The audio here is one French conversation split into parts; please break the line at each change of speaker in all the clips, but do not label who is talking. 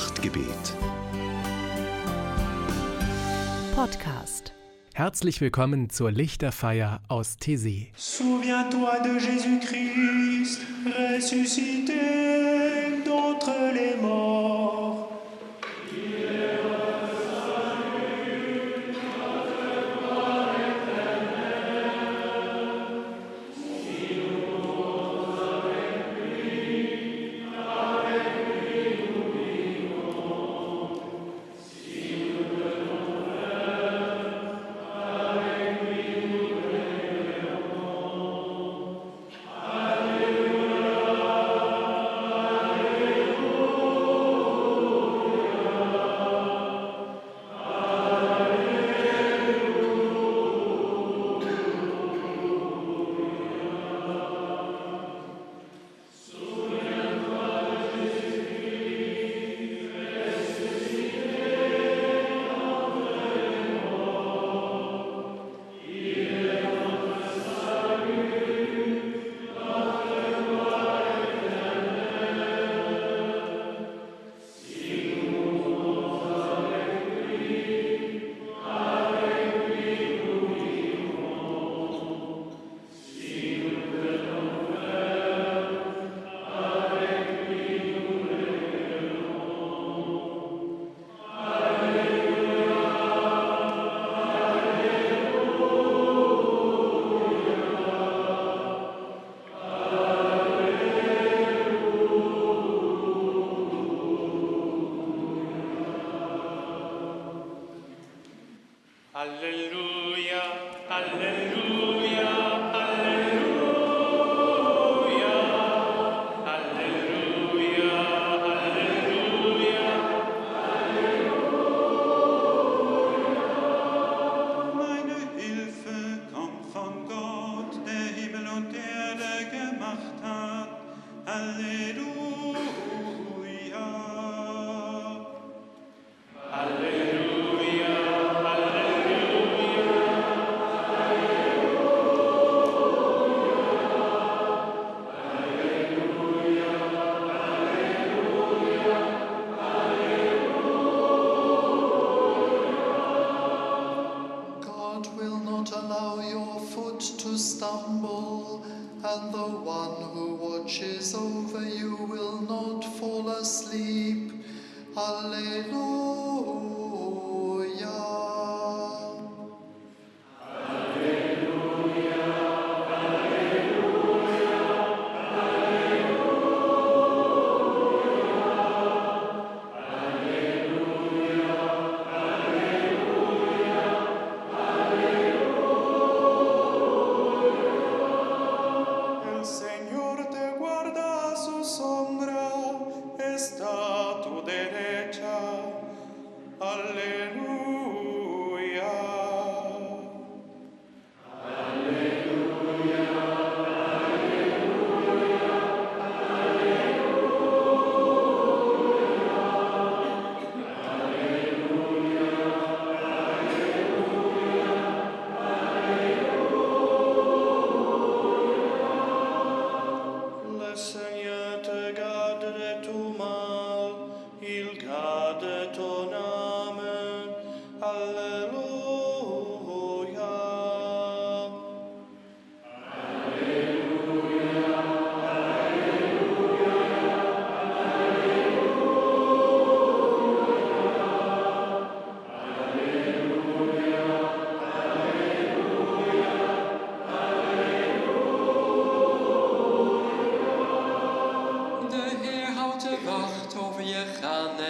Nachtgebet.
Podcast.
Herzlich willkommen zur Lichterfeier aus Thésée.
Souviens-toi de Jésus-Christ ressuscité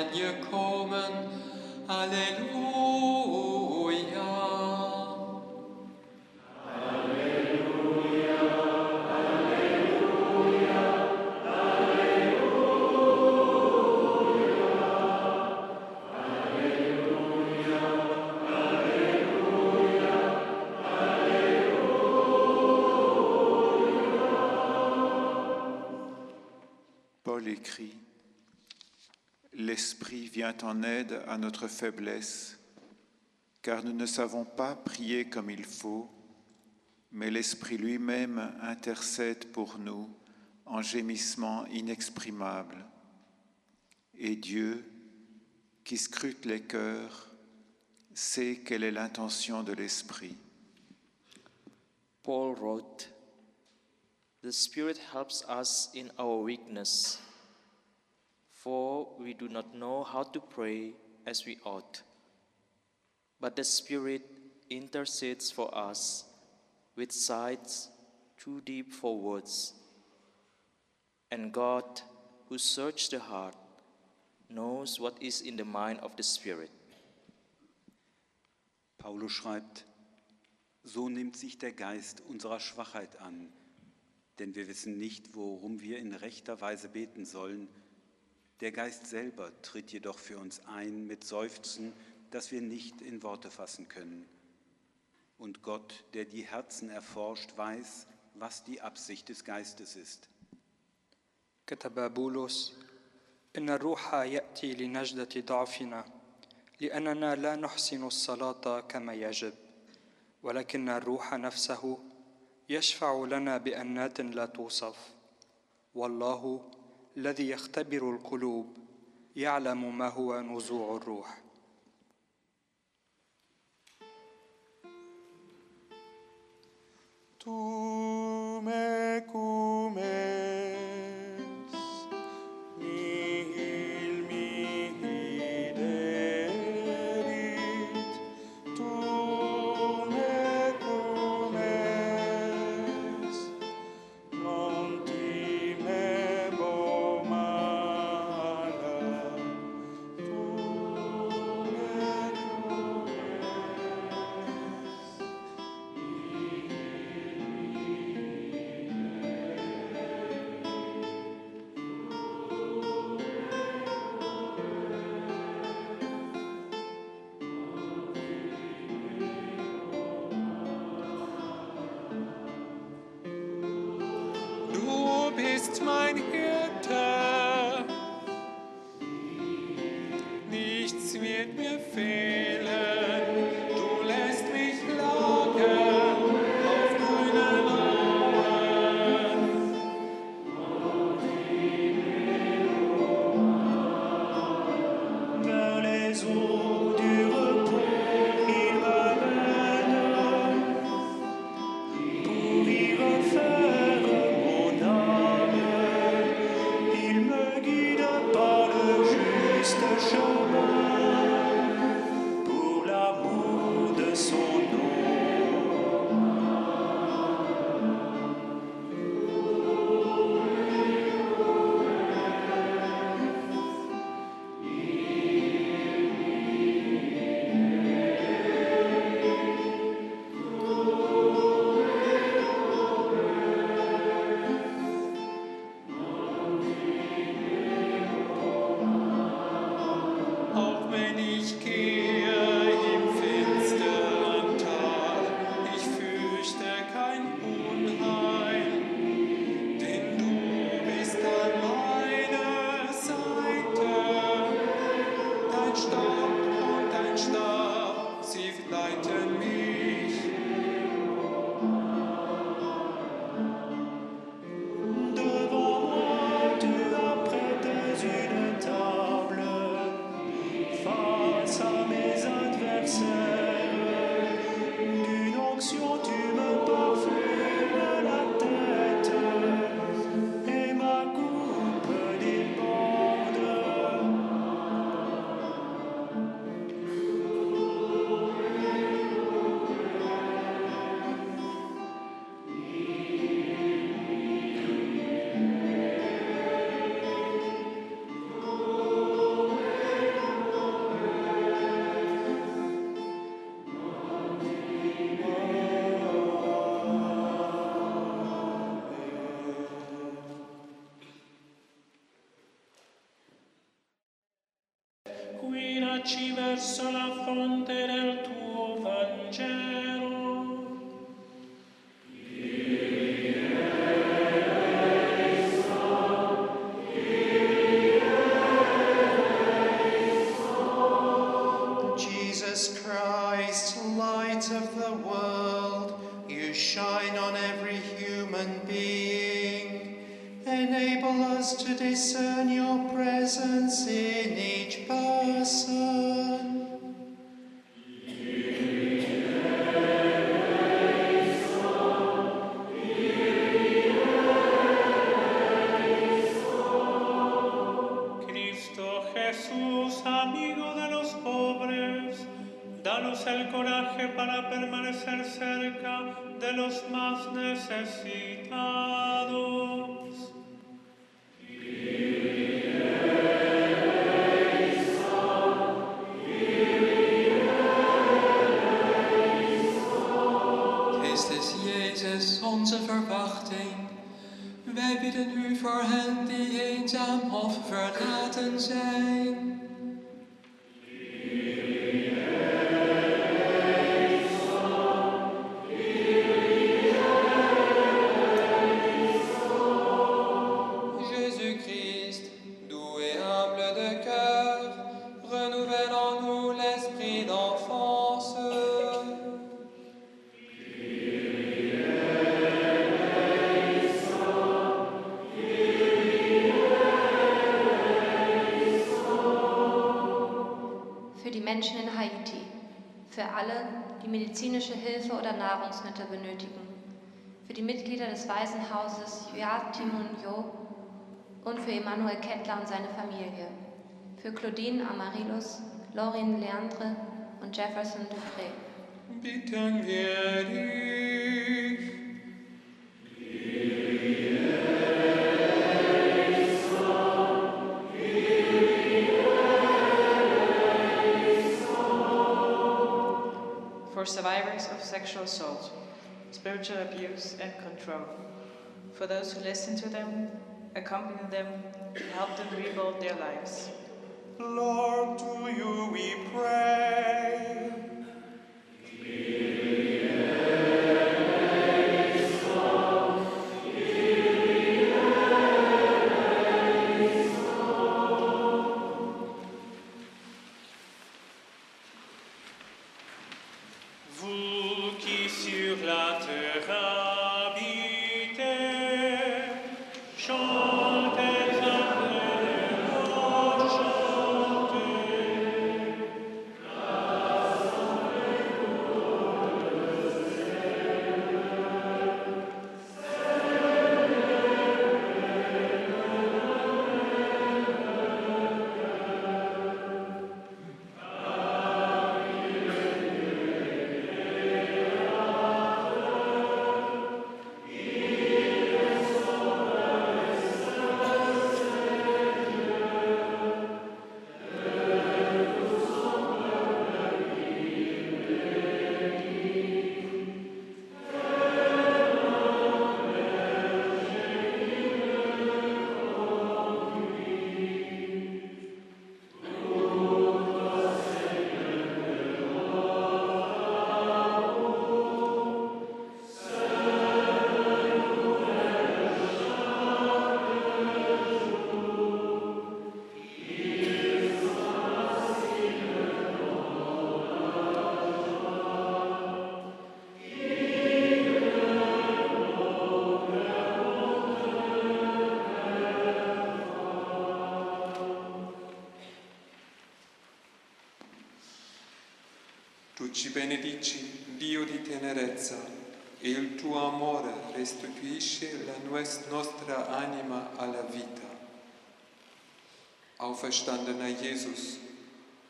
wenn ihr kommen. Halleluja.
En
aide à notre faiblesse, car nous ne savons pas prier comme il faut, mais l'Esprit lui-même intercède pour nous en gémissements inexprimables. Et Dieu, qui scrute les cœurs, sait quelle est l'intention de l'Esprit.
Paul wrote, The Spirit helps us in our weakness, we do not know how to pray as we ought. But the Spirit intercedes for us with sighs too deep for words. And God, who searches the heart, knows what is in the mind of the Spirit.
Paulus schreibt, so nimmt sich der Geist unserer Schwachheit an, denn wir wissen nicht, worum wir in rechter Weise beten sollen. Der Geist selber tritt jedoch für uns ein mit Seufzen, das wir nicht in Worte fassen können. Und Gott, der die Herzen erforscht, weiß, was die Absicht des Geistes ist.
كتب بولس ان الروح ياتي لنجده ضعفنا لاننا لا نحسن الصلاه كما يجب ولكن الروح نفسه يشفع لنا بانات لا توصف والله الذي يختبر القلوب يعلم ما هو نزوع الروح.
Guidaci verso la fonte del tuo Vangelo.
Wij bidden u voor hen die eenzaam of verlaten zijn.
Nahrungsmittel benötigen, für die Mitglieder des Waisenhauses Joachim und Jo und für Emanuel Kettler und seine Familie, für Claudine Amarilus, Laurin Leandre und Jefferson Dupré.
Bitten wir dich.
Sexual assault, spiritual abuse, and control, for those who listen to them, accompany them, and help them rebuild their lives.
Lord, to you we pray.
Tu ci benedici, Dio di tenerezza, e il tuo amore restituisce la nostra anima alla vita. Auferstandener Jesus,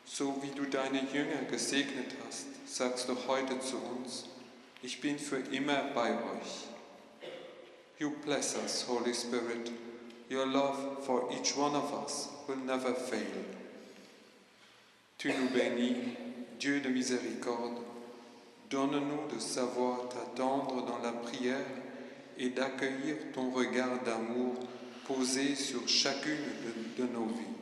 so wie du deine Jünger gesegnet hast, sagst du heute zu uns, ich bin für immer bei euch. You bless us, Holy Spirit. Your love for each one of us will never fail. Tu nous bénis, Dieu de miséricorde. Donne-nous de savoir t'attendre dans la prière et d'accueillir ton regard d'amour posé sur chacune de, nos vies.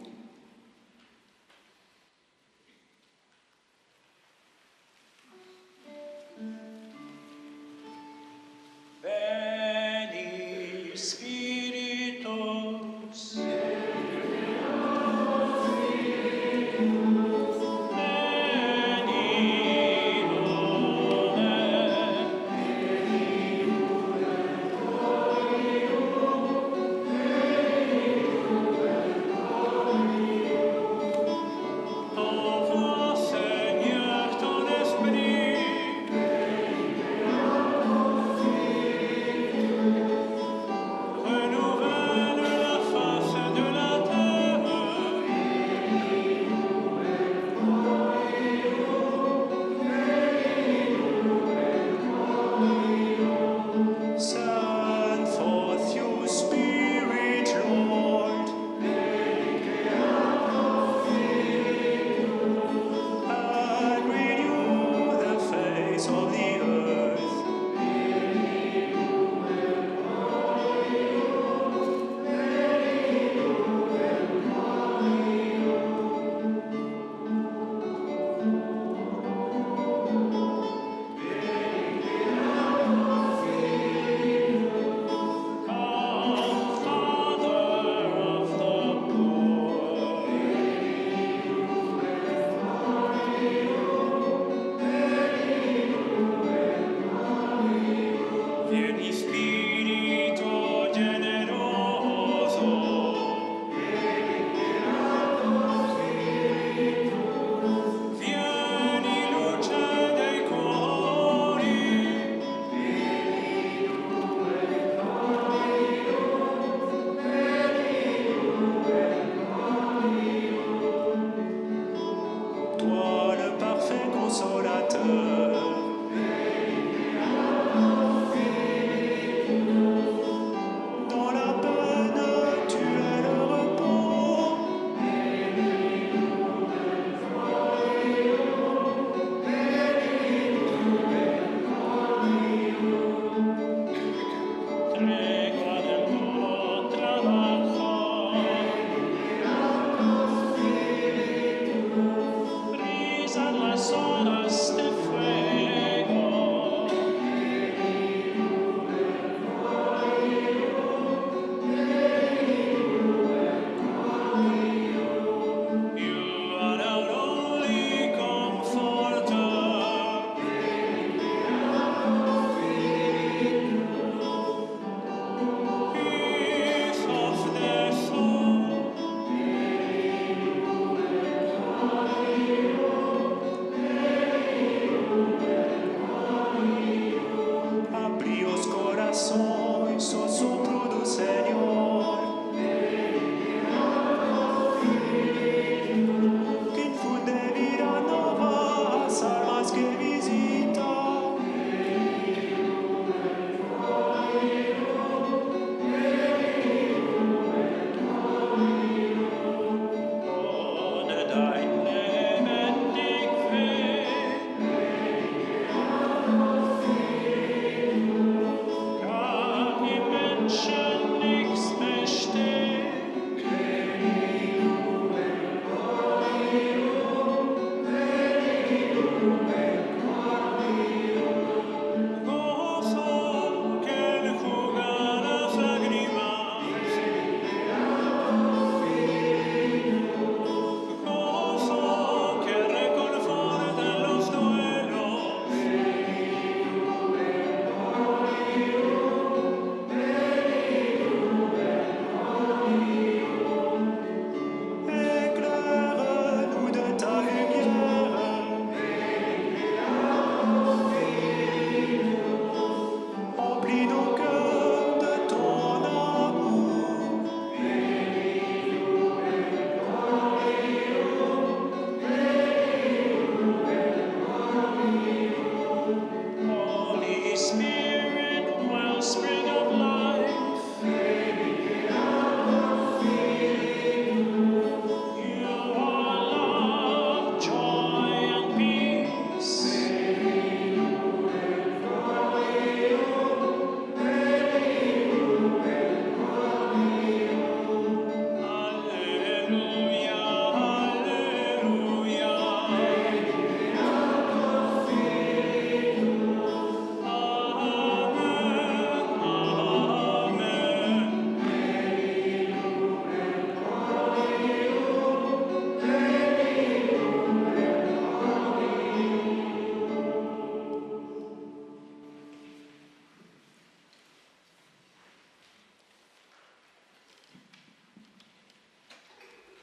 me.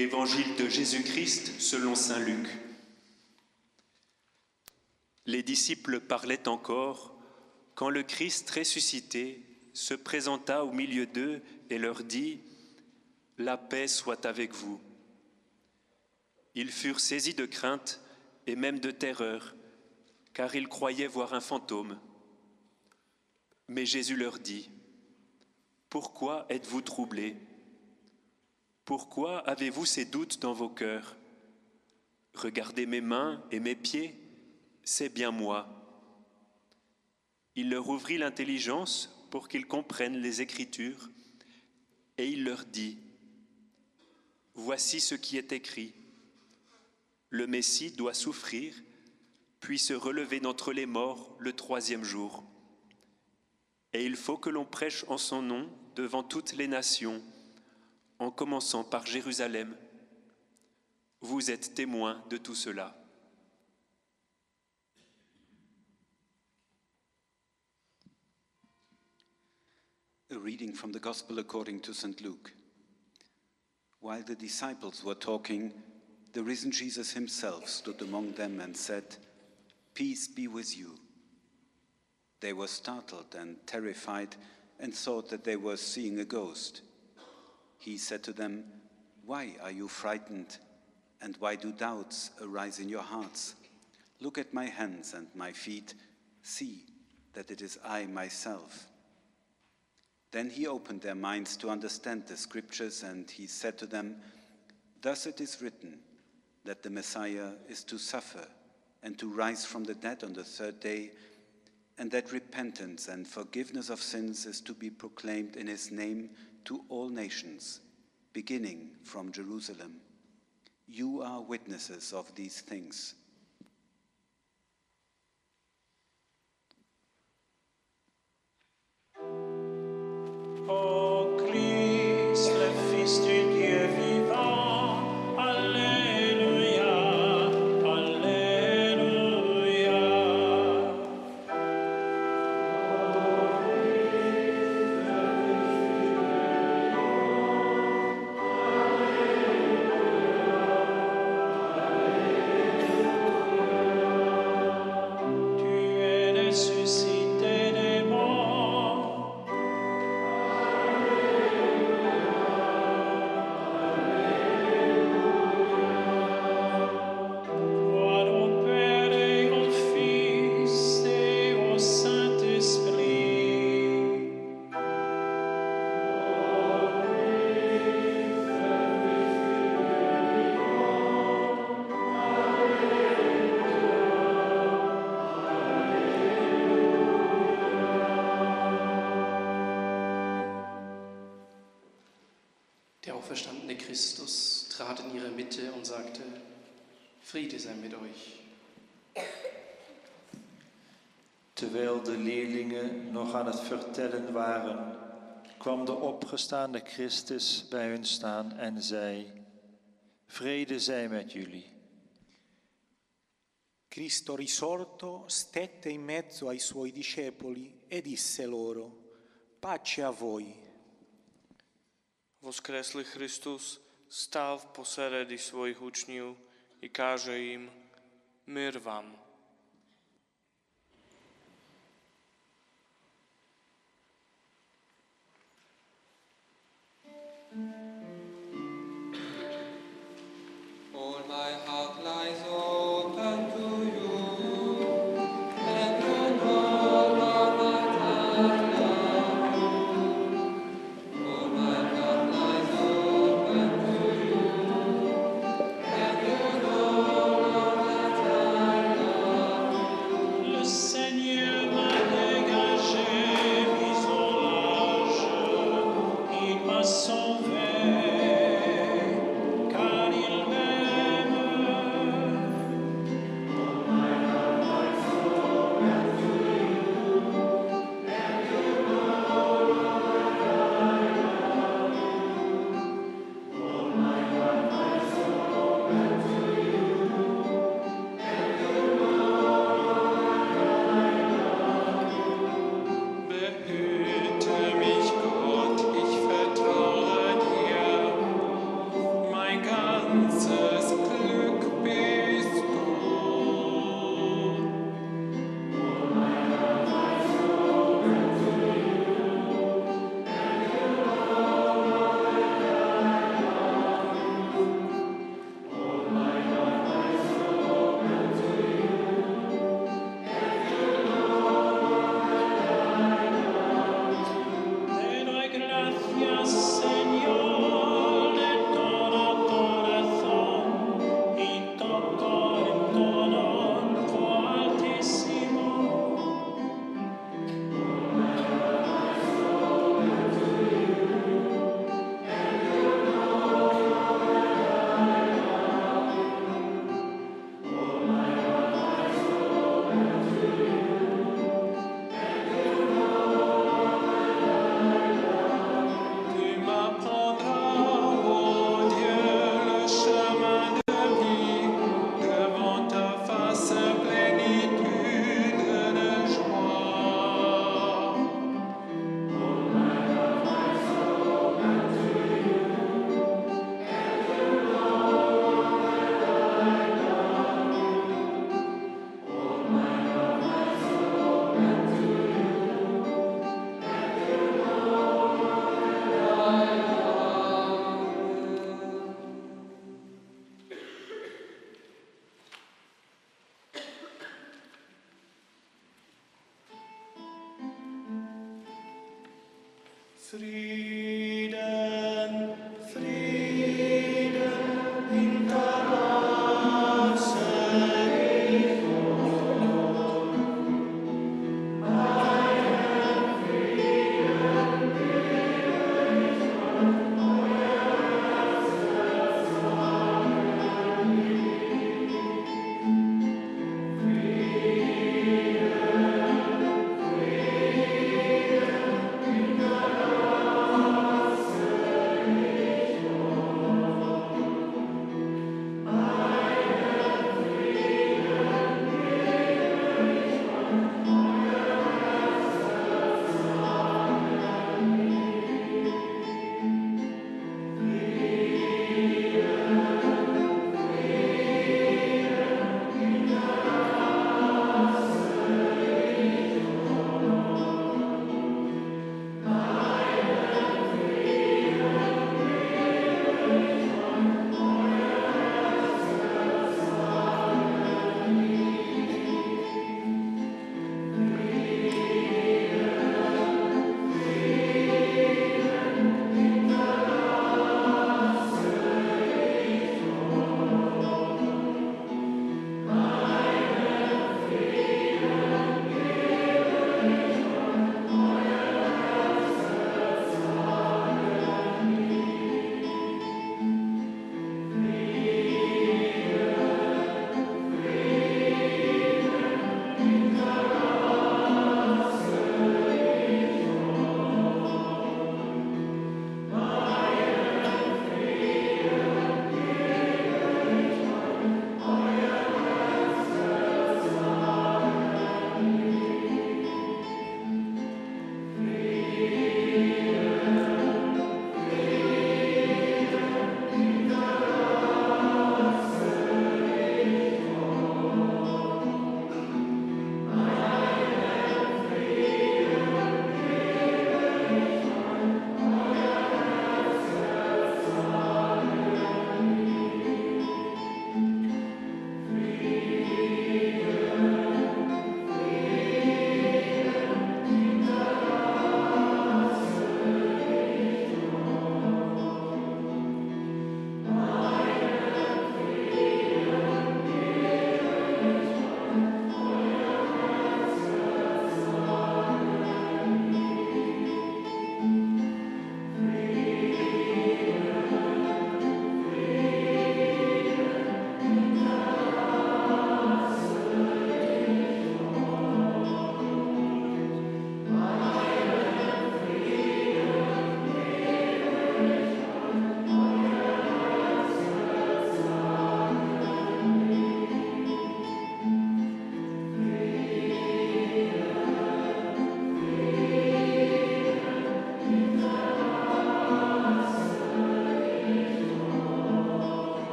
Évangile de Jésus-Christ selon Saint Luc. Les disciples parlaient encore quand le Christ ressuscité se présenta au milieu d'eux et leur dit, La paix soit avec vous. Ils furent saisis de crainte et même de terreur, car ils croyaient voir un fantôme. Mais Jésus leur dit, Pourquoi êtes-vous troublés? Pourquoi avez-vous ces doutes dans vos cœurs? Regardez mes mains et mes pieds, c'est bien moi. Il leur ouvrit l'intelligence pour qu'ils comprennent les Écritures, et il leur dit, Voici ce qui est écrit. Le Messie doit souffrir, puis se relever d'entre les morts le troisième jour. Et il faut que l'on prêche en son nom devant toutes les nations, en commençant par Jérusalem. Vous êtes témoins de tout cela.
A reading from the Gospel according to St. Luke. While the disciples were talking, the risen Jesus himself stood among them and said, Peace be with you. They were startled and terrified and thought that they were seeing a ghost. He said to them, Why are you frightened? And why do doubts arise in your hearts? Look at my hands and my feet. See that it is I myself. Then he opened their minds to understand the scriptures, and he said to them, Thus it is written that the Messiah is to suffer and to rise from the dead on the third day, and that repentance and forgiveness of sins is to be proclaimed in his name to all nations, beginning from Jerusalem. You are witnesses of these things.
Mitte und sagte, Friede sei mit euch.
Terwijl de leerlingen nog aan het vertellen waren, kwam de opgestaande Christus bij hun staan en zei: Vrede zij met jullie.
Cristo risorto stette in mezzo ai suoi discepoli e disse loro, pace a voi.
Voskreslý Christus stál v posередi svojich učňů i káže jim, mír vám.
On. three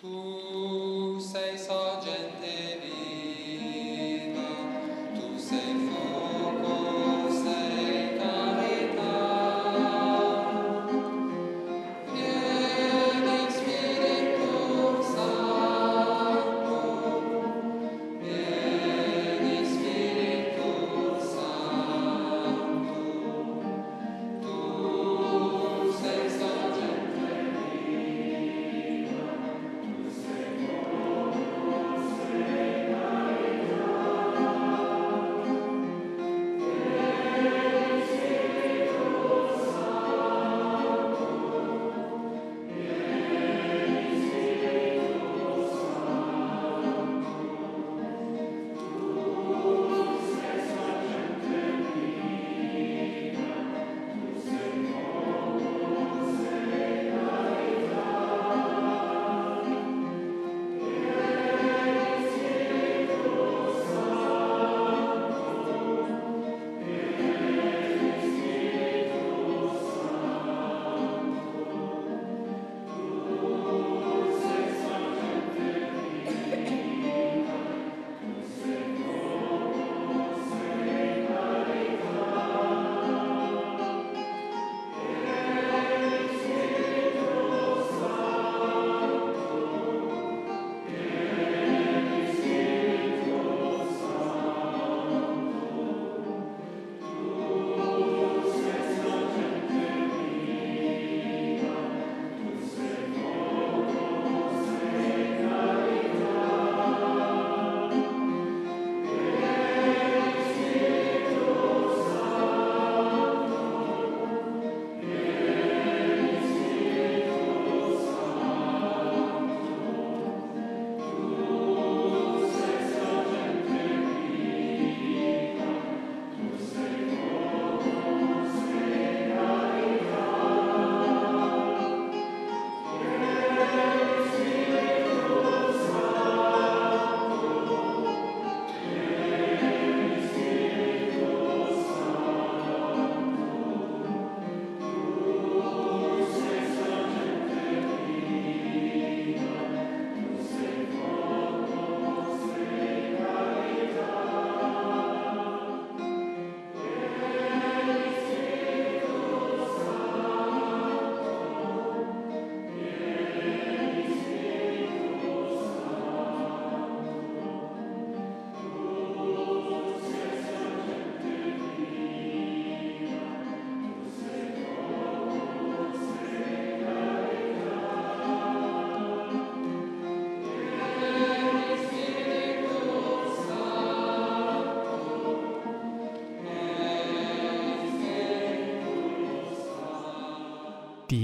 Tu